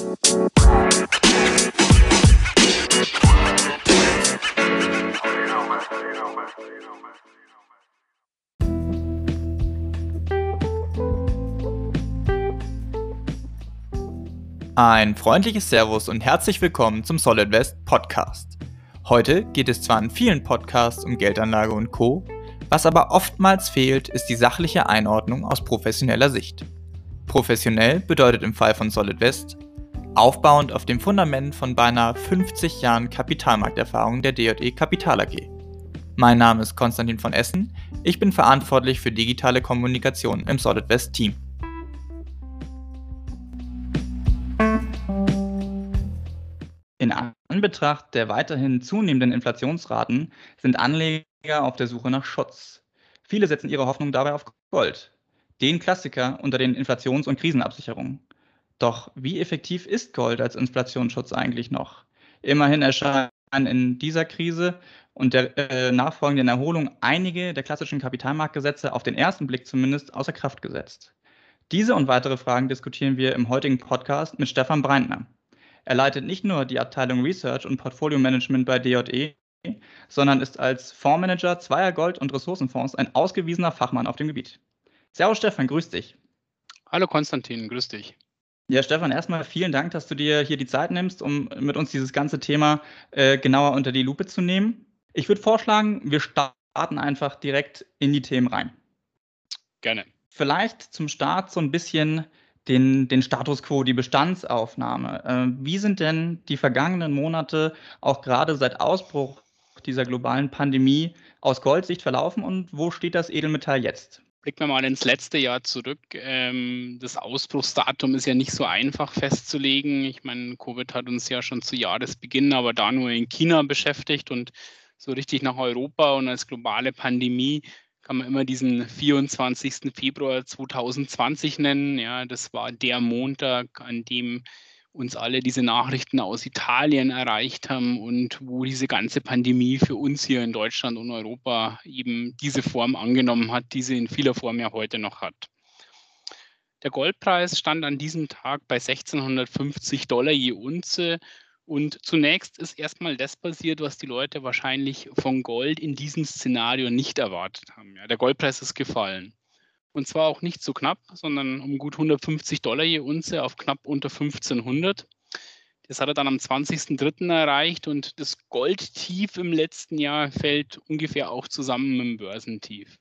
Ein freundliches Servus und herzlich willkommen zum Solid West Podcast. Heute geht es zwar in vielen Podcasts um Geldanlage und Co., was aber oftmals fehlt, ist die sachliche Einordnung aus professioneller Sicht. Professionell bedeutet im Fall von Solid West aufbauend auf dem Fundament von beinahe 50 Jahren Kapitalmarkterfahrung der DJE Kapital AG. Mein Name ist Konstantin von Essen, ich bin verantwortlich für digitale Kommunikation im Solid West Team. In Anbetracht der weiterhin zunehmenden Inflationsraten sind Anleger auf der Suche nach Schutz. Viele setzen ihre Hoffnung dabei auf Gold, den Klassiker unter den Inflations- und Krisenabsicherungen. Doch wie effektiv ist Gold als Inflationsschutz eigentlich noch? Immerhin erscheinen in dieser Krise und der äh, nachfolgenden Erholung einige der klassischen Kapitalmarktgesetze auf den ersten Blick zumindest außer Kraft gesetzt. Diese und weitere Fragen diskutieren wir im heutigen Podcast mit Stefan Breintner. Er leitet nicht nur die Abteilung Research und Portfolio Management bei DJE, sondern ist als Fondsmanager zweier Gold- und Ressourcenfonds ein ausgewiesener Fachmann auf dem Gebiet. Servus Stefan, grüß dich. Hallo Konstantin, grüß dich. Ja, Stefan, erstmal vielen Dank, dass du dir hier die Zeit nimmst, um mit uns dieses ganze Thema äh, genauer unter die Lupe zu nehmen. Ich würde vorschlagen, wir starten einfach direkt in die Themen rein. Gerne. Vielleicht zum Start so ein bisschen den, den Status quo, die Bestandsaufnahme. Äh, wie sind denn die vergangenen Monate, auch gerade seit Ausbruch dieser globalen Pandemie, aus Goldsicht verlaufen und wo steht das Edelmetall jetzt? Blicken wir mal ins letzte Jahr zurück. Ähm, das Ausbruchsdatum ist ja nicht so einfach festzulegen. Ich meine, Covid hat uns ja schon zu Jahresbeginn, aber da nur in China beschäftigt und so richtig nach Europa und als globale Pandemie kann man immer diesen 24. Februar 2020 nennen. Ja, das war der Montag, an dem uns alle diese Nachrichten aus Italien erreicht haben und wo diese ganze Pandemie für uns hier in Deutschland und Europa eben diese Form angenommen hat, die sie in vieler Form ja heute noch hat. Der Goldpreis stand an diesem Tag bei 1650 Dollar je Unze und zunächst ist erstmal das passiert, was die Leute wahrscheinlich von Gold in diesem Szenario nicht erwartet haben. Ja, der Goldpreis ist gefallen. Und zwar auch nicht so knapp, sondern um gut 150 Dollar je Unze auf knapp unter 1500. Das hat er dann am 20.03. erreicht und das Goldtief im letzten Jahr fällt ungefähr auch zusammen mit dem Börsentief.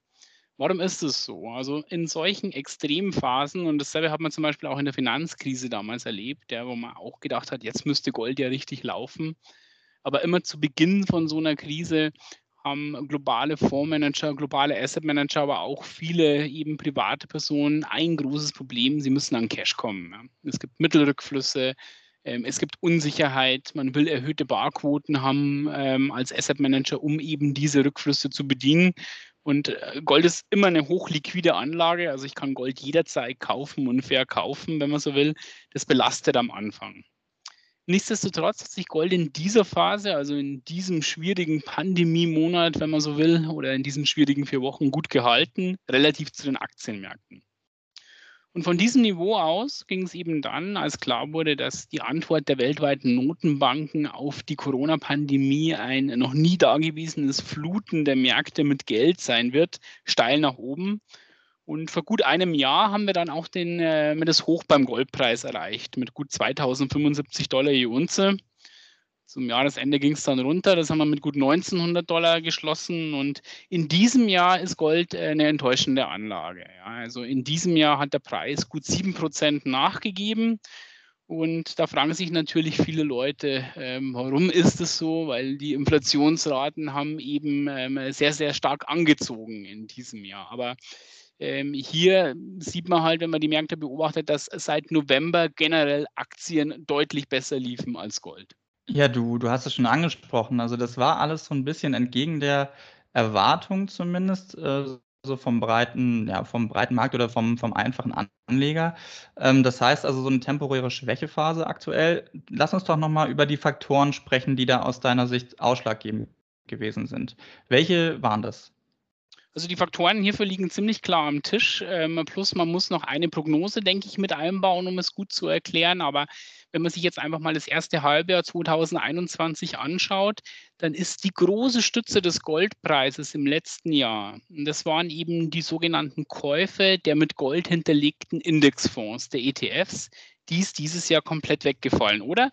Warum ist es so? Also in solchen extremen Phasen, und dasselbe hat man zum Beispiel auch in der Finanzkrise damals erlebt, ja, wo man auch gedacht hat, jetzt müsste Gold ja richtig laufen. Aber immer zu Beginn von so einer Krise haben globale Fondsmanager, globale Assetmanager, aber auch viele eben private Personen ein großes Problem, sie müssen an Cash kommen. Es gibt Mittelrückflüsse, ähm, es gibt Unsicherheit, man will erhöhte Barquoten haben ähm, als Asset Manager, um eben diese Rückflüsse zu bedienen. Und äh, Gold ist immer eine hochliquide Anlage, also ich kann Gold jederzeit kaufen und verkaufen, wenn man so will. Das belastet am Anfang. Nichtsdestotrotz hat sich Gold in dieser Phase, also in diesem schwierigen Pandemie-Monat, wenn man so will, oder in diesen schwierigen vier Wochen gut gehalten, relativ zu den Aktienmärkten. Und von diesem Niveau aus ging es eben dann, als klar wurde, dass die Antwort der weltweiten Notenbanken auf die Corona-Pandemie ein noch nie dagewesenes Fluten der Märkte mit Geld sein wird, steil nach oben. Und vor gut einem Jahr haben wir dann auch den, äh, das Hoch beim Goldpreis erreicht mit gut 2075 Dollar je Unze. Zum Jahresende ging es dann runter. Das haben wir mit gut 1900 Dollar geschlossen. Und in diesem Jahr ist Gold äh, eine enttäuschende Anlage. Ja, also in diesem Jahr hat der Preis gut 7% nachgegeben. Und da fragen sich natürlich viele Leute, ähm, warum ist es so? Weil die Inflationsraten haben eben ähm, sehr, sehr stark angezogen in diesem Jahr. Aber ähm, hier sieht man halt, wenn man die Märkte beobachtet, dass seit November generell Aktien deutlich besser liefen als Gold. Ja, du du hast es schon angesprochen. Also, das war alles so ein bisschen entgegen der Erwartung zumindest, äh, so vom breiten ja, vom breiten Markt oder vom vom einfachen Anleger. Ähm, das heißt also, so eine temporäre Schwächephase aktuell. Lass uns doch noch mal über die Faktoren sprechen, die da aus deiner Sicht ausschlaggebend gewesen sind. Welche waren das? Also die Faktoren hierfür liegen ziemlich klar am Tisch. Ähm, plus man muss noch eine Prognose, denke ich, mit einbauen, um es gut zu erklären. Aber wenn man sich jetzt einfach mal das erste Halbjahr 2021 anschaut, dann ist die große Stütze des Goldpreises im letzten Jahr, und das waren eben die sogenannten Käufe der mit Gold hinterlegten Indexfonds, der ETFs, die ist dieses Jahr komplett weggefallen, oder?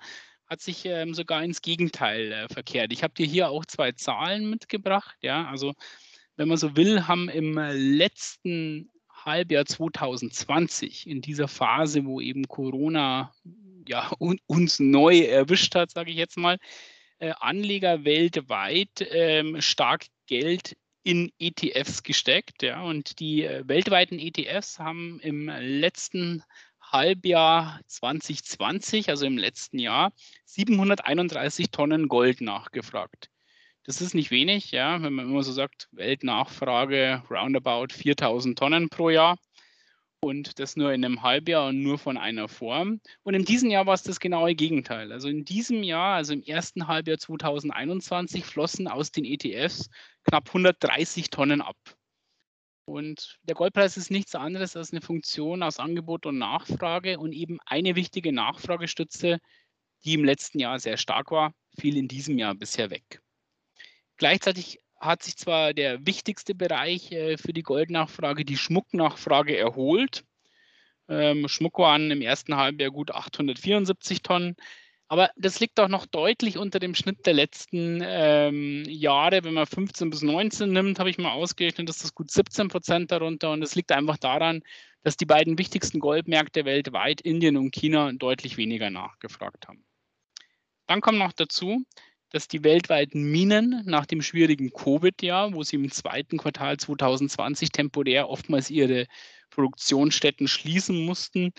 Hat sich ähm, sogar ins Gegenteil äh, verkehrt. Ich habe dir hier auch zwei Zahlen mitgebracht. Ja, also wenn man so will, haben im letzten Halbjahr 2020, in dieser Phase, wo eben Corona ja, uns neu erwischt hat, sage ich jetzt mal, äh, Anleger weltweit ähm, stark Geld in ETFs gesteckt. Ja, und die äh, weltweiten ETFs haben im letzten Halbjahr 2020, also im letzten Jahr, 731 Tonnen Gold nachgefragt. Das ist nicht wenig, ja, wenn man immer so sagt, Weltnachfrage roundabout 4000 Tonnen pro Jahr und das nur in einem Halbjahr und nur von einer Form. Und in diesem Jahr war es das genaue Gegenteil. Also in diesem Jahr, also im ersten Halbjahr 2021, flossen aus den ETFs knapp 130 Tonnen ab. Und der Goldpreis ist nichts anderes als eine Funktion aus Angebot und Nachfrage und eben eine wichtige Nachfragestütze, die im letzten Jahr sehr stark war, fiel in diesem Jahr bisher weg. Gleichzeitig hat sich zwar der wichtigste Bereich äh, für die Goldnachfrage, die Schmucknachfrage, erholt. Ähm, Schmuck waren im ersten Halbjahr gut 874 Tonnen. Aber das liegt auch noch deutlich unter dem Schnitt der letzten ähm, Jahre. Wenn man 15 bis 19 nimmt, habe ich mal ausgerechnet, ist das gut 17 Prozent darunter. Und es liegt einfach daran, dass die beiden wichtigsten Goldmärkte weltweit, Indien und China, deutlich weniger nachgefragt haben. Dann kommt noch dazu, dass die weltweiten Minen nach dem schwierigen Covid-Jahr, wo sie im zweiten Quartal 2020 temporär oftmals ihre Produktionsstätten schließen mussten,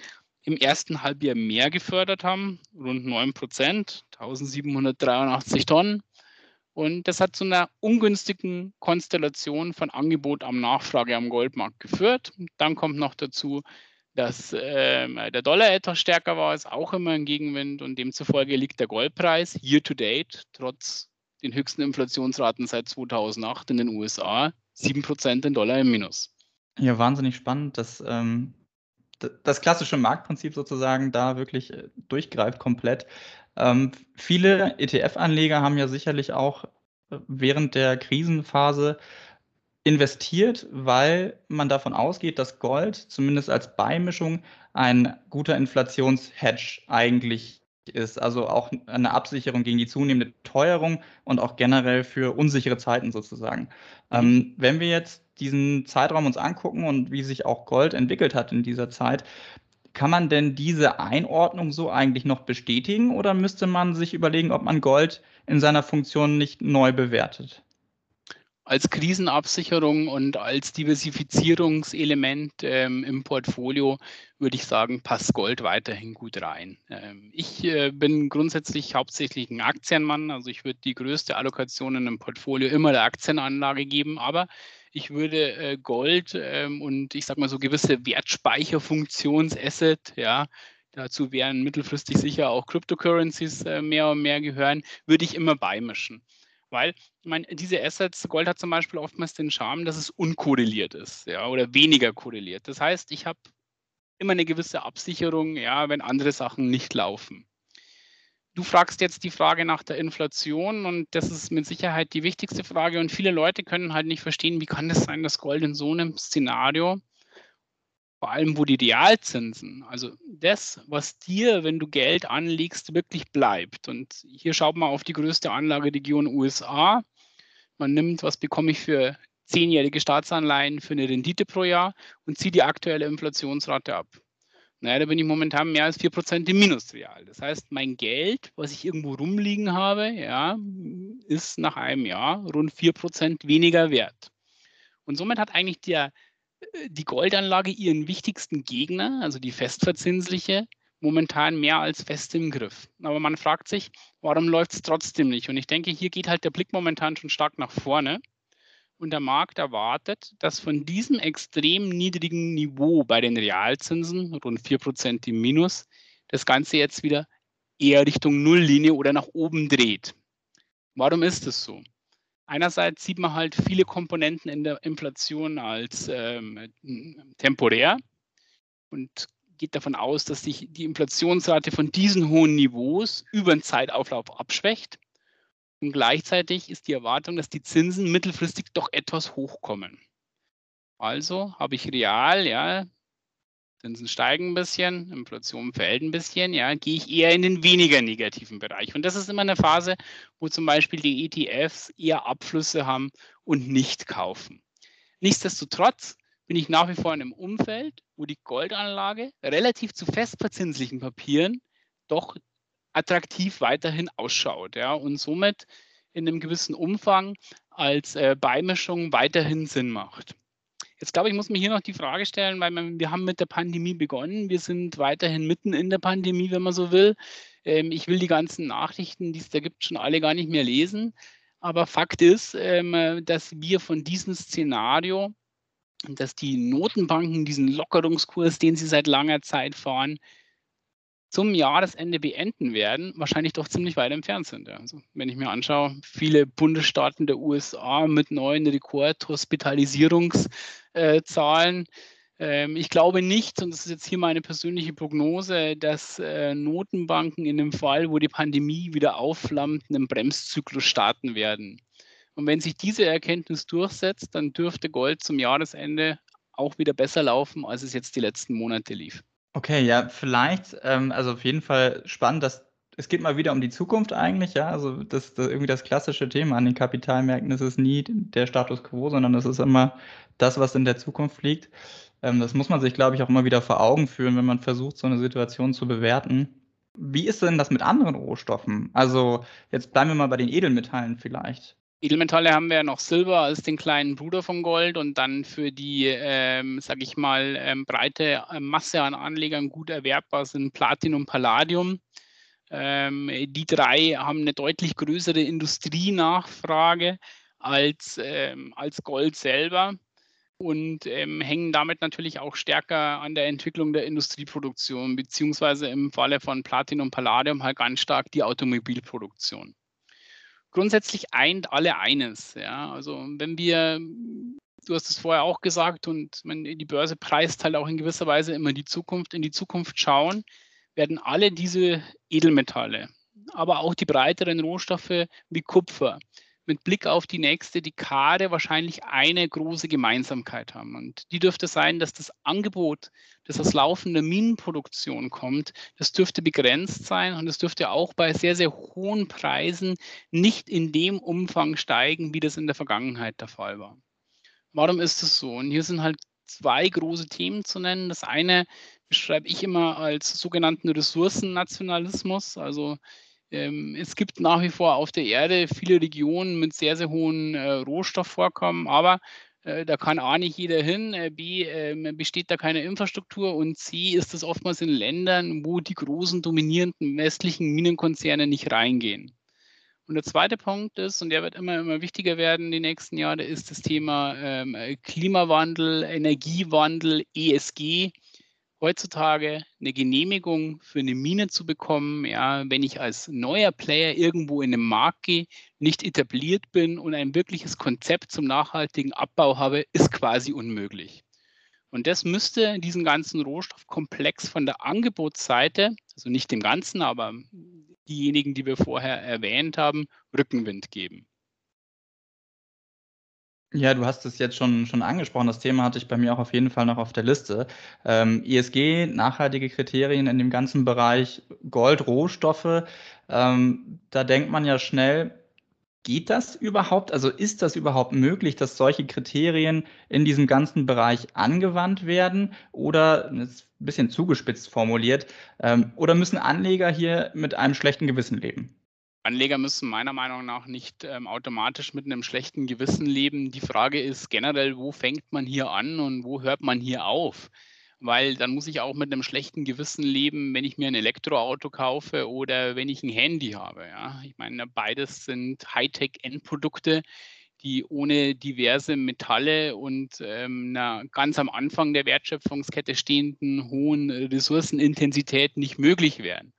im ersten Halbjahr mehr gefördert haben, rund 9 Prozent, 1783 Tonnen. Und das hat zu einer ungünstigen Konstellation von Angebot am Nachfrage am Goldmarkt geführt. Dann kommt noch dazu, dass äh, der Dollar etwas stärker war, ist auch immer ein Gegenwind und demzufolge liegt der Goldpreis year to date trotz den höchsten Inflationsraten seit 2008 in den USA 7% in Dollar im Minus. Ja, wahnsinnig spannend, dass ähm, das klassische Marktprinzip sozusagen da wirklich äh, durchgreift komplett. Ähm, viele ETF-Anleger haben ja sicherlich auch äh, während der Krisenphase investiert, weil man davon ausgeht, dass Gold zumindest als Beimischung ein guter Inflationshedge eigentlich ist, also auch eine Absicherung gegen die zunehmende Teuerung und auch generell für unsichere Zeiten sozusagen. Ähm, wenn wir jetzt diesen Zeitraum uns angucken und wie sich auch Gold entwickelt hat in dieser Zeit, kann man denn diese Einordnung so eigentlich noch bestätigen oder müsste man sich überlegen, ob man Gold in seiner Funktion nicht neu bewertet? Als Krisenabsicherung und als Diversifizierungselement ähm, im Portfolio würde ich sagen, passt Gold weiterhin gut rein. Ähm, ich äh, bin grundsätzlich hauptsächlich ein Aktienmann, also ich würde die größte Allokation in einem Portfolio immer der Aktienanlage geben, aber ich würde äh, Gold ähm, und ich sage mal so gewisse Wertspeicherfunktionsasset, ja, dazu wären mittelfristig sicher auch Cryptocurrencies äh, mehr und mehr gehören, würde ich immer beimischen. Weil, ich meine, diese Assets, Gold hat zum Beispiel oftmals den Charme, dass es unkorreliert ist, ja, oder weniger korreliert. Das heißt, ich habe immer eine gewisse Absicherung, ja, wenn andere Sachen nicht laufen. Du fragst jetzt die Frage nach der Inflation und das ist mit Sicherheit die wichtigste Frage und viele Leute können halt nicht verstehen, wie kann es sein, dass Gold in so einem Szenario vor allem wo die Realzinsen, also das, was dir, wenn du Geld anlegst, wirklich bleibt. Und hier schaut man auf die größte Anlageregion USA. Man nimmt, was bekomme ich für zehnjährige Staatsanleihen für eine Rendite pro Jahr und zieht die aktuelle Inflationsrate ab. Naja, da bin ich momentan mehr als 4% im Minus real. Das heißt, mein Geld, was ich irgendwo rumliegen habe, ja, ist nach einem Jahr rund 4% weniger wert. Und somit hat eigentlich der die Goldanlage ihren wichtigsten Gegner, also die festverzinsliche, momentan mehr als fest im Griff. Aber man fragt sich, warum läuft es trotzdem nicht? Und ich denke, hier geht halt der Blick momentan schon stark nach vorne. Und der Markt erwartet, dass von diesem extrem niedrigen Niveau bei den Realzinsen, rund 4% im Minus, das Ganze jetzt wieder eher Richtung Nulllinie oder nach oben dreht. Warum ist es so? Einerseits sieht man halt viele Komponenten in der Inflation als ähm, temporär und geht davon aus, dass sich die Inflationsrate von diesen hohen Niveaus über den Zeitauflauf abschwächt. Und gleichzeitig ist die Erwartung, dass die Zinsen mittelfristig doch etwas hochkommen. Also habe ich real, ja, Zinsen steigen ein bisschen, Inflation fällt ein bisschen, ja, gehe ich eher in den weniger negativen Bereich. Und das ist immer eine Phase, wo zum Beispiel die ETFs eher Abflüsse haben und nicht kaufen. Nichtsdestotrotz bin ich nach wie vor in einem Umfeld, wo die Goldanlage relativ zu festverzinslichen Papieren doch attraktiv weiterhin ausschaut ja, und somit in einem gewissen Umfang als äh, Beimischung weiterhin Sinn macht. Jetzt glaube ich, muss man hier noch die Frage stellen, weil man, wir haben mit der Pandemie begonnen. Wir sind weiterhin mitten in der Pandemie, wenn man so will. Ähm, ich will die ganzen Nachrichten, die es da gibt, schon alle gar nicht mehr lesen. Aber Fakt ist, ähm, dass wir von diesem Szenario, dass die Notenbanken diesen Lockerungskurs, den sie seit langer Zeit fahren, zum Jahresende beenden werden, wahrscheinlich doch ziemlich weit entfernt sind. Also, wenn ich mir anschaue, viele Bundesstaaten der USA mit neuen Rekordhospitalisierungszahlen. Ähm, ich glaube nicht, und das ist jetzt hier meine persönliche Prognose, dass äh, Notenbanken in dem Fall, wo die Pandemie wieder aufflammt, einen Bremszyklus starten werden. Und wenn sich diese Erkenntnis durchsetzt, dann dürfte Gold zum Jahresende auch wieder besser laufen, als es jetzt die letzten Monate lief. Okay, ja, vielleicht, ähm, also auf jeden Fall spannend, dass es geht mal wieder um die Zukunft eigentlich, ja. Also das, das irgendwie das klassische Thema an den Kapitalmärkten ist es nie der Status quo, sondern es ist immer das, was in der Zukunft liegt. Ähm, das muss man sich, glaube ich, auch immer wieder vor Augen führen, wenn man versucht, so eine Situation zu bewerten. Wie ist denn das mit anderen Rohstoffen? Also jetzt bleiben wir mal bei den Edelmetallen vielleicht. Edelmetalle haben wir ja noch Silber als den kleinen Bruder von Gold und dann für die, ähm, sage ich mal, ähm, breite äh, Masse an Anlegern gut erwerbbar sind Platinum, Palladium. Ähm, die drei haben eine deutlich größere Industrienachfrage als, ähm, als Gold selber und ähm, hängen damit natürlich auch stärker an der Entwicklung der Industrieproduktion, beziehungsweise im Falle von Platinum, Palladium halt ganz stark die Automobilproduktion grundsätzlich eint alle eines. Ja? Also wenn wir, du hast es vorher auch gesagt, und die Börse preist halt auch in gewisser Weise immer die Zukunft, in die Zukunft schauen, werden alle diese Edelmetalle, aber auch die breiteren Rohstoffe wie Kupfer, mit Blick auf die nächste Dekade wahrscheinlich eine große Gemeinsamkeit haben. Und die dürfte sein, dass das Angebot, das aus laufender Minenproduktion kommt, das dürfte begrenzt sein und es dürfte auch bei sehr, sehr hohen Preisen nicht in dem Umfang steigen, wie das in der Vergangenheit der Fall war. Warum ist das so? Und hier sind halt zwei große Themen zu nennen. Das eine beschreibe ich immer als sogenannten Ressourcennationalismus, also ähm, es gibt nach wie vor auf der Erde viele Regionen mit sehr, sehr hohen äh, Rohstoffvorkommen, aber äh, da kann A nicht jeder hin, äh, B ähm, besteht da keine Infrastruktur und C ist es oftmals in Ländern, wo die großen dominierenden westlichen Minenkonzerne nicht reingehen. Und der zweite Punkt ist, und der wird immer, immer wichtiger werden die nächsten Jahre, ist das Thema ähm, Klimawandel, Energiewandel, ESG heutzutage eine Genehmigung für eine Mine zu bekommen, ja, wenn ich als neuer Player irgendwo in den Markt gehe, nicht etabliert bin und ein wirkliches Konzept zum nachhaltigen Abbau habe, ist quasi unmöglich. Und das müsste diesen ganzen Rohstoffkomplex von der Angebotsseite, also nicht dem Ganzen, aber diejenigen, die wir vorher erwähnt haben, Rückenwind geben. Ja, du hast es jetzt schon, schon angesprochen. Das Thema hatte ich bei mir auch auf jeden Fall noch auf der Liste. Ähm, ESG, nachhaltige Kriterien in dem ganzen Bereich Gold, Rohstoffe. Ähm, da denkt man ja schnell, geht das überhaupt? Also ist das überhaupt möglich, dass solche Kriterien in diesem ganzen Bereich angewandt werden? Oder, ist ein bisschen zugespitzt formuliert, ähm, oder müssen Anleger hier mit einem schlechten Gewissen leben? Anleger müssen meiner Meinung nach nicht ähm, automatisch mit einem schlechten Gewissen leben. Die Frage ist generell, wo fängt man hier an und wo hört man hier auf? Weil dann muss ich auch mit einem schlechten Gewissen leben, wenn ich mir ein Elektroauto kaufe oder wenn ich ein Handy habe. Ja? Ich meine, beides sind Hightech-Endprodukte, die ohne diverse Metalle und ähm, einer ganz am Anfang der Wertschöpfungskette stehenden hohen Ressourcenintensität nicht möglich wären.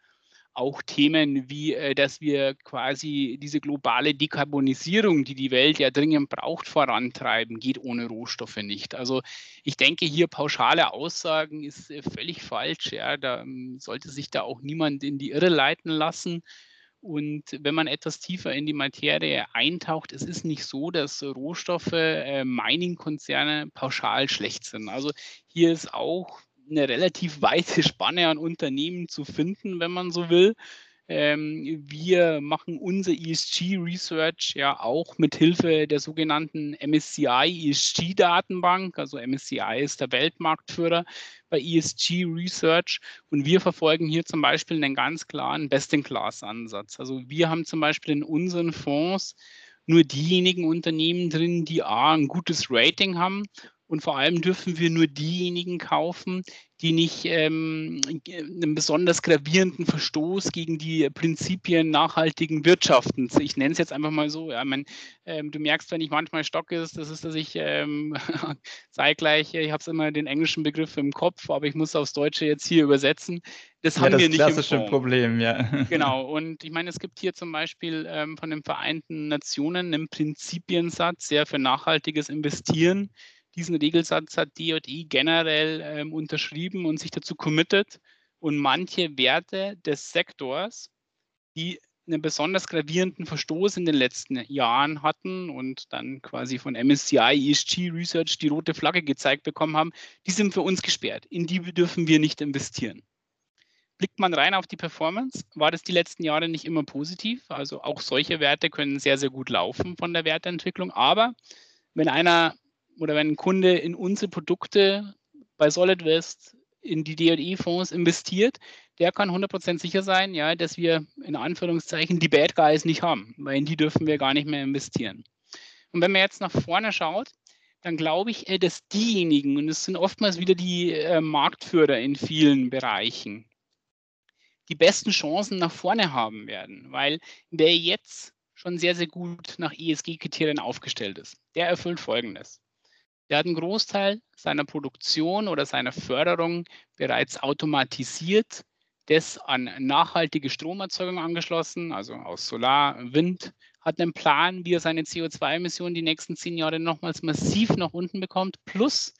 Auch Themen wie, äh, dass wir quasi diese globale Dekarbonisierung, die die Welt ja dringend braucht, vorantreiben, geht ohne Rohstoffe nicht. Also ich denke, hier pauschale Aussagen ist äh, völlig falsch. Ja. Da ähm, sollte sich da auch niemand in die Irre leiten lassen. Und wenn man etwas tiefer in die Materie eintaucht, es ist nicht so, dass Rohstoffe, äh, Mining-Konzerne pauschal schlecht sind. Also hier ist auch eine relativ weite Spanne an Unternehmen zu finden, wenn man so will. Ähm, wir machen unser ESG-Research ja auch mit Hilfe der sogenannten MSCI ESG-Datenbank. Also MSCI ist der Weltmarktführer bei ESG-Research und wir verfolgen hier zum Beispiel einen ganz klaren Best-in-Class-Ansatz. Also wir haben zum Beispiel in unseren Fonds nur diejenigen Unternehmen drin, die A, ein gutes Rating haben und vor allem dürfen wir nur diejenigen kaufen, die nicht ähm, einen besonders gravierenden Verstoß gegen die Prinzipien nachhaltigen Wirtschaftens. Ich nenne es jetzt einfach mal so. Ja, mein, ähm, du merkst, wenn ich manchmal stock ist, das ist, dass ich ähm, zeitgleich, ich habe es immer den englischen Begriff im Kopf, aber ich muss aufs Deutsche jetzt hier übersetzen. Das ja, haben das wir nicht. Klassische Problem, ja. Genau. Und ich meine, es gibt hier zum Beispiel ähm, von den Vereinten Nationen einen Prinzipiensatz, sehr für nachhaltiges Investieren diesen Regelsatz hat DJI generell ähm, unterschrieben und sich dazu committed. Und manche Werte des Sektors, die einen besonders gravierenden Verstoß in den letzten Jahren hatten und dann quasi von MSCI ESG Research die rote Flagge gezeigt bekommen haben, die sind für uns gesperrt. In die dürfen wir nicht investieren. Blickt man rein auf die Performance, war das die letzten Jahre nicht immer positiv. Also auch solche Werte können sehr, sehr gut laufen von der Werteentwicklung. Aber wenn einer oder wenn ein Kunde in unsere Produkte bei SolidWest in die DLE-Fonds investiert, der kann 100% sicher sein, ja, dass wir in Anführungszeichen die Bad Guys nicht haben, weil in die dürfen wir gar nicht mehr investieren. Und wenn man jetzt nach vorne schaut, dann glaube ich, dass diejenigen, und es sind oftmals wieder die äh, Marktführer in vielen Bereichen, die besten Chancen nach vorne haben werden, weil wer jetzt schon sehr, sehr gut nach ESG-Kriterien aufgestellt ist, der erfüllt Folgendes. Der hat einen Großteil seiner Produktion oder seiner Förderung bereits automatisiert, das an nachhaltige Stromerzeugung angeschlossen, also aus Solar, Wind, hat einen Plan, wie er seine CO2-Emissionen die nächsten zehn Jahre nochmals massiv nach unten bekommt, plus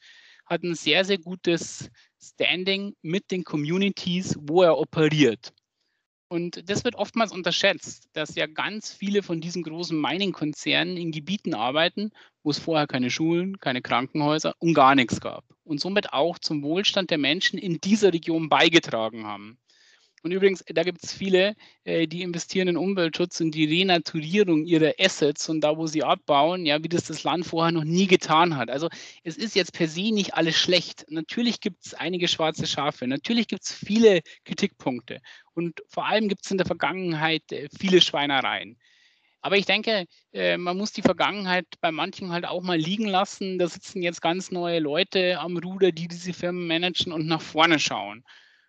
hat ein sehr, sehr gutes Standing mit den Communities, wo er operiert. Und das wird oftmals unterschätzt, dass ja ganz viele von diesen großen Mining-Konzernen in Gebieten arbeiten, wo es vorher keine Schulen, keine Krankenhäuser und gar nichts gab. Und somit auch zum Wohlstand der Menschen in dieser Region beigetragen haben. Und übrigens, da gibt es viele, äh, die investieren in Umweltschutz und die Renaturierung ihrer Assets und da, wo sie abbauen, ja, wie das das Land vorher noch nie getan hat. Also es ist jetzt per se nicht alles schlecht. Natürlich gibt es einige schwarze Schafe, natürlich gibt es viele Kritikpunkte und vor allem gibt es in der Vergangenheit äh, viele Schweinereien. Aber ich denke, äh, man muss die Vergangenheit bei manchen halt auch mal liegen lassen. Da sitzen jetzt ganz neue Leute am Ruder, die diese Firmen managen und nach vorne schauen.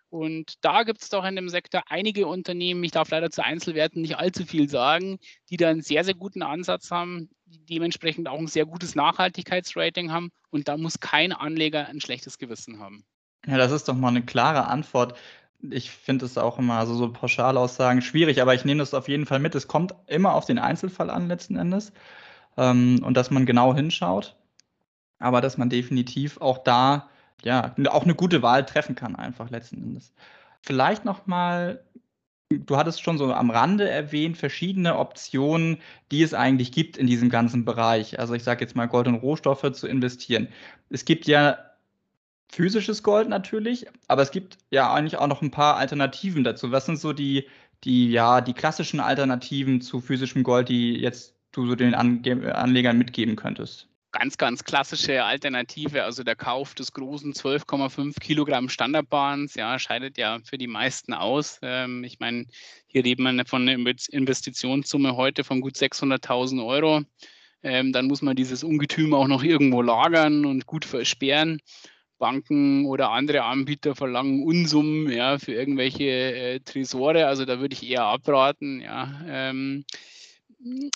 Und da gibt es doch in dem Sektor einige Unternehmen, ich darf leider zu Einzelwerten nicht allzu viel sagen, die da einen sehr, sehr guten Ansatz haben, die dementsprechend auch ein sehr gutes Nachhaltigkeitsrating haben. Und da muss kein Anleger ein schlechtes Gewissen haben. Ja, das ist doch mal eine klare Antwort. Ich finde es auch immer, also so Pauschalaussagen schwierig, aber ich nehme das auf jeden Fall mit. Es kommt immer auf den Einzelfall an, letzten Endes. Ähm, und dass man genau hinschaut. Aber dass man definitiv auch da ja, auch eine gute Wahl treffen kann, einfach letzten Endes. Vielleicht noch mal, du hattest schon so am Rande erwähnt, verschiedene Optionen, die es eigentlich gibt in diesem ganzen Bereich. Also ich sage jetzt mal Gold und Rohstoffe zu investieren. Es gibt ja physisches Gold natürlich, aber es gibt ja eigentlich auch noch ein paar Alternativen dazu. Was sind so die, die, ja, die klassischen Alternativen zu physischem Gold, die jetzt du so den Anlegern mitgeben könntest? Ganz, ganz klassische Alternative, also der Kauf des großen 12,5 Kilogramm Standardbahns, ja, scheidet ja für die meisten aus. Ähm, ich meine, hier reden wir von einer Investitionssumme heute von gut 600.000 Euro. Ähm, dann muss man dieses Ungetüm auch noch irgendwo lagern und gut versperren. Banken oder andere Anbieter verlangen Unsummen ja, für irgendwelche äh, Tresore. Also da würde ich eher abraten. Ja. Ähm,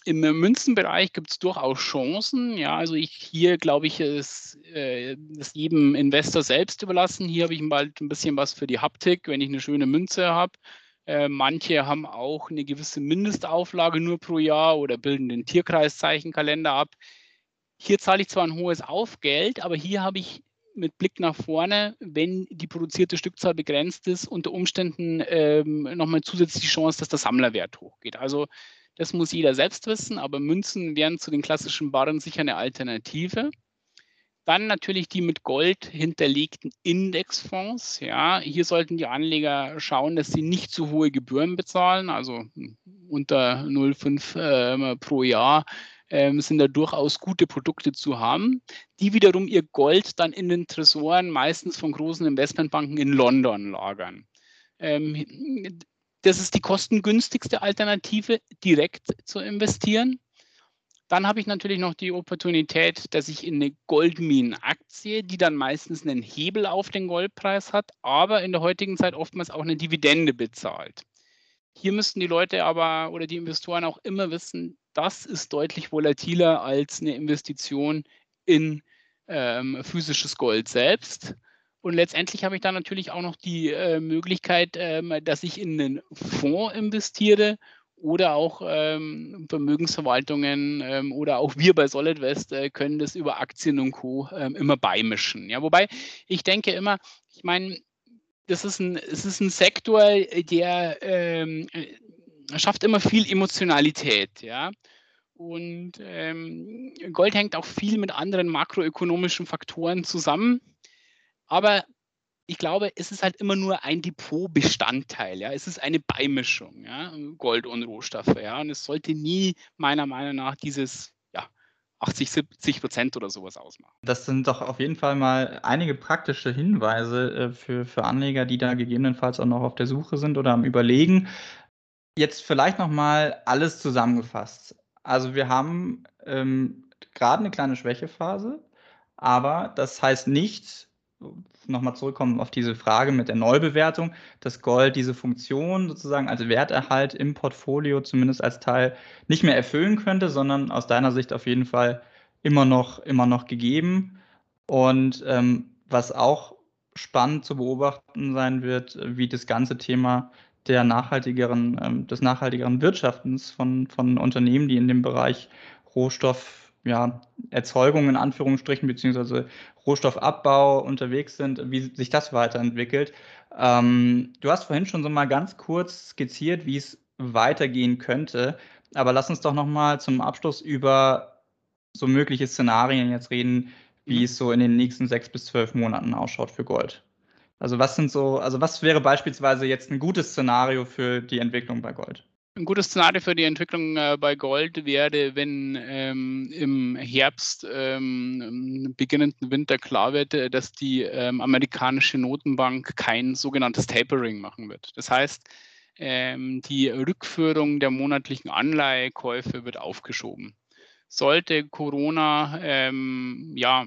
im Münzenbereich gibt es durchaus Chancen. Ja, also ich hier glaube ich, ist äh, das jedem Investor selbst überlassen. Hier habe ich bald ein bisschen was für die Haptik, wenn ich eine schöne Münze habe. Äh, manche haben auch eine gewisse Mindestauflage nur pro Jahr oder bilden den Tierkreiszeichenkalender ab. Hier zahle ich zwar ein hohes Aufgeld, aber hier habe ich mit Blick nach vorne, wenn die produzierte Stückzahl begrenzt ist, unter Umständen ähm, nochmal zusätzlich die Chance, dass der Sammlerwert hochgeht. Also das muss jeder selbst wissen, aber Münzen wären zu den klassischen Barren sicher eine Alternative. Dann natürlich die mit Gold hinterlegten Indexfonds. Ja, hier sollten die Anleger schauen, dass sie nicht zu hohe Gebühren bezahlen, also unter 0,5 äh, pro Jahr ähm, sind da durchaus gute Produkte zu haben, die wiederum ihr Gold dann in den Tresoren meistens von großen Investmentbanken in London lagern. Ähm, das ist die kostengünstigste Alternative, direkt zu investieren. Dann habe ich natürlich noch die Opportunität, dass ich in eine Goldminenaktie, die dann meistens einen Hebel auf den Goldpreis hat, aber in der heutigen Zeit oftmals auch eine Dividende bezahlt. Hier müssten die Leute aber oder die Investoren auch immer wissen, das ist deutlich volatiler als eine Investition in ähm, physisches Gold selbst. Und letztendlich habe ich dann natürlich auch noch die äh, Möglichkeit, ähm, dass ich in einen Fonds investiere oder auch ähm, Vermögensverwaltungen ähm, oder auch wir bei SolidWest äh, können das über Aktien und Co. Ähm, immer beimischen. Ja, wobei ich denke immer, ich meine, das ist ein, es ist ein Sektor, der ähm, äh, schafft immer viel Emotionalität, ja. Und ähm, Gold hängt auch viel mit anderen makroökonomischen Faktoren zusammen. Aber ich glaube, es ist halt immer nur ein Depotbestandteil. Ja? Es ist eine Beimischung, ja? Gold und Rohstoffe. Ja? Und es sollte nie meiner Meinung nach dieses ja, 80, 70 Prozent oder sowas ausmachen. Das sind doch auf jeden Fall mal einige praktische Hinweise äh, für, für Anleger, die da gegebenenfalls auch noch auf der Suche sind oder am Überlegen. Jetzt vielleicht nochmal alles zusammengefasst. Also wir haben ähm, gerade eine kleine Schwächephase, aber das heißt nicht, nochmal zurückkommen auf diese Frage mit der Neubewertung, dass Gold diese Funktion sozusagen als Werterhalt im Portfolio zumindest als Teil nicht mehr erfüllen könnte, sondern aus deiner Sicht auf jeden Fall immer noch, immer noch gegeben. Und ähm, was auch spannend zu beobachten sein wird, wie das ganze Thema der nachhaltigeren, ähm, des nachhaltigeren Wirtschaftens von, von Unternehmen, die in dem Bereich Rohstoff ja, Erzeugung in Anführungsstrichen beziehungsweise Rohstoffabbau unterwegs sind, wie sich das weiterentwickelt. Ähm, du hast vorhin schon so mal ganz kurz skizziert, wie es weitergehen könnte, aber lass uns doch noch mal zum Abschluss über so mögliche Szenarien jetzt reden, wie mhm. es so in den nächsten sechs bis zwölf Monaten ausschaut für Gold. Also was sind so, also was wäre beispielsweise jetzt ein gutes Szenario für die Entwicklung bei Gold? Ein gutes Szenario für die Entwicklung äh, bei Gold wäre, wenn ähm, im Herbst, ähm, beginnenden Winter klar wird, äh, dass die ähm, amerikanische Notenbank kein sogenanntes Tapering machen wird. Das heißt, ähm, die Rückführung der monatlichen Anleihekäufe wird aufgeschoben. Sollte Corona ähm, ja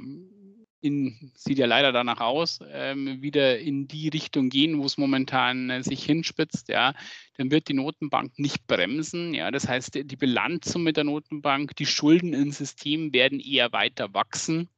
in, sieht ja leider danach aus, ähm, wieder in die Richtung gehen, wo es momentan äh, sich hinspitzt, ja, dann wird die Notenbank nicht bremsen. Ja, das heißt, die Bilanzsumme der Notenbank, die Schulden im System werden eher weiter wachsen.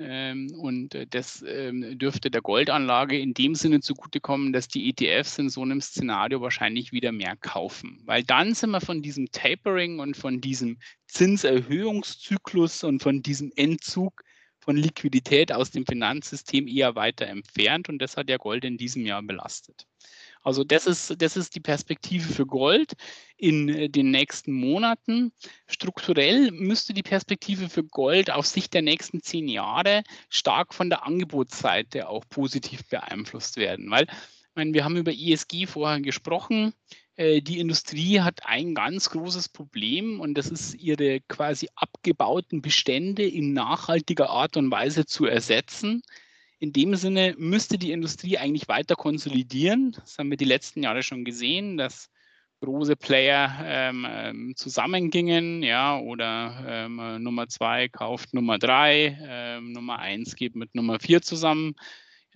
Ähm, und äh, das ähm, dürfte der Goldanlage in dem Sinne zugutekommen, dass die ETFs in so einem Szenario wahrscheinlich wieder mehr kaufen. Weil dann sind wir von diesem Tapering und von diesem Zinserhöhungszyklus und von diesem Entzug von Liquidität aus dem Finanzsystem eher weiter entfernt und das hat ja Gold in diesem Jahr belastet. Also das ist, das ist die Perspektive für Gold in äh, den nächsten Monaten. Strukturell müsste die Perspektive für Gold auf Sicht der nächsten zehn Jahre stark von der Angebotsseite auch positiv beeinflusst werden, weil meine, wir haben über ESG vorher gesprochen. Äh, die Industrie hat ein ganz großes Problem und das ist ihre quasi abgebauten Bestände in nachhaltiger Art und Weise zu ersetzen. In dem Sinne müsste die Industrie eigentlich weiter konsolidieren. Das haben wir die letzten Jahre schon gesehen, dass große Player ähm, ähm zusammengingen, ja, oder ähm, Nummer zwei kauft Nummer drei, ähm, Nummer eins geht mit Nummer vier zusammen.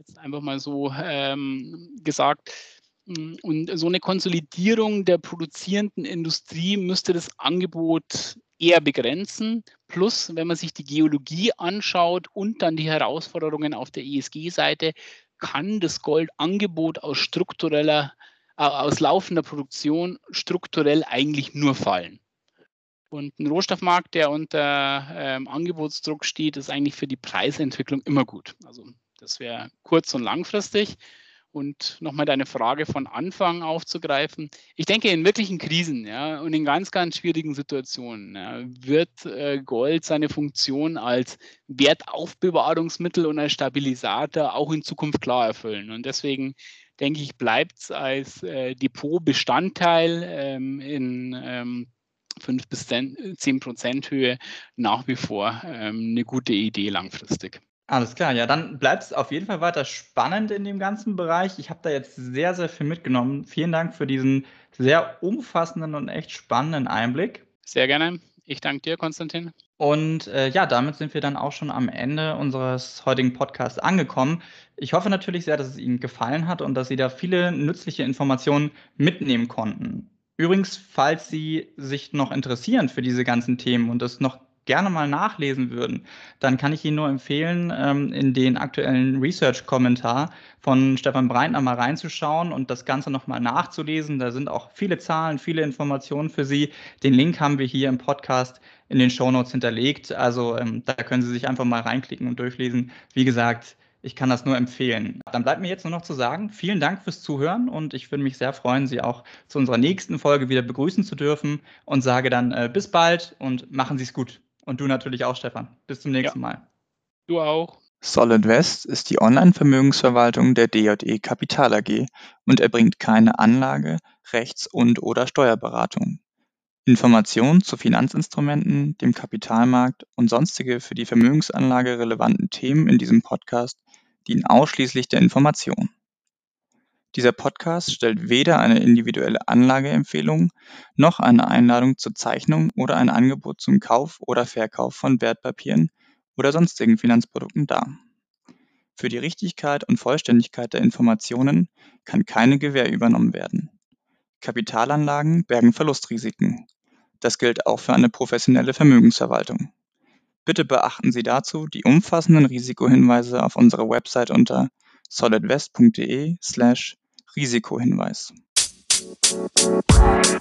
Jetzt einfach mal so ähm, gesagt. Und so eine Konsolidierung der produzierenden Industrie müsste das Angebot eher begrenzen. Plus, wenn man sich die Geologie anschaut und dann die Herausforderungen auf der ESG-Seite, kann das Goldangebot aus struktureller aus laufender Produktion strukturell eigentlich nur fallen. Und ein Rohstoffmarkt, der unter ähm, Angebotsdruck steht, ist eigentlich für die Preisentwicklung immer gut. Also das wäre kurz- und langfristig. Und nochmal deine Frage von Anfang aufzugreifen. Ich denke, in wirklichen Krisen ja, und in ganz, ganz schwierigen Situationen ja, wird äh, Gold seine Funktion als Wertaufbewahrungsmittel und als Stabilisator auch in Zukunft klar erfüllen. Und deswegen denke ich, bleibt es als äh, Depotbestandteil ähm, in ähm, 5 bis 10 Prozent Höhe nach wie vor ähm, eine gute Idee langfristig. Alles klar, ja, dann bleibt es auf jeden Fall weiter spannend in dem ganzen Bereich. Ich habe da jetzt sehr, sehr viel mitgenommen. Vielen Dank für diesen sehr umfassenden und echt spannenden Einblick. Sehr gerne. Ich danke dir, Konstantin. Und äh, ja, damit sind wir dann auch schon am Ende unseres heutigen Podcasts angekommen. Ich hoffe natürlich sehr, dass es Ihnen gefallen hat und dass Sie da viele nützliche Informationen mitnehmen konnten. Übrigens, falls Sie sich noch interessieren für diese ganzen Themen und es noch gerne mal nachlesen würden, dann kann ich Ihnen nur empfehlen, ähm, in den aktuellen Research-Kommentar von Stefan Breitner mal reinzuschauen und das Ganze nochmal nachzulesen. Da sind auch viele Zahlen, viele Informationen für Sie. Den Link haben wir hier im Podcast in den Shownotes hinterlegt. Also ähm, da können Sie sich einfach mal reinklicken und durchlesen. Wie gesagt, ich kann das nur empfehlen. Dann bleibt mir jetzt nur noch zu sagen, vielen Dank fürs Zuhören und ich würde mich sehr freuen, Sie auch zu unserer nächsten Folge wieder begrüßen zu dürfen und sage dann äh, bis bald und machen Sie es gut. Und du natürlich auch, Stefan. Bis zum nächsten ja. Mal. Du auch. Solid West ist die Online-Vermögensverwaltung der DJE Kapital AG und erbringt keine Anlage-, Rechts- und/oder Steuerberatung. Informationen zu Finanzinstrumenten, dem Kapitalmarkt und sonstige für die Vermögensanlage relevanten Themen in diesem Podcast dienen ausschließlich der Information. Dieser Podcast stellt weder eine individuelle Anlageempfehlung noch eine Einladung zur Zeichnung oder ein Angebot zum Kauf oder Verkauf von Wertpapieren oder sonstigen Finanzprodukten dar. Für die Richtigkeit und Vollständigkeit der Informationen kann keine Gewähr übernommen werden. Kapitalanlagen bergen Verlustrisiken. Das gilt auch für eine professionelle Vermögensverwaltung. Bitte beachten Sie dazu die umfassenden Risikohinweise auf unserer Website unter solidwest.de slash Risikohinweis. Thank.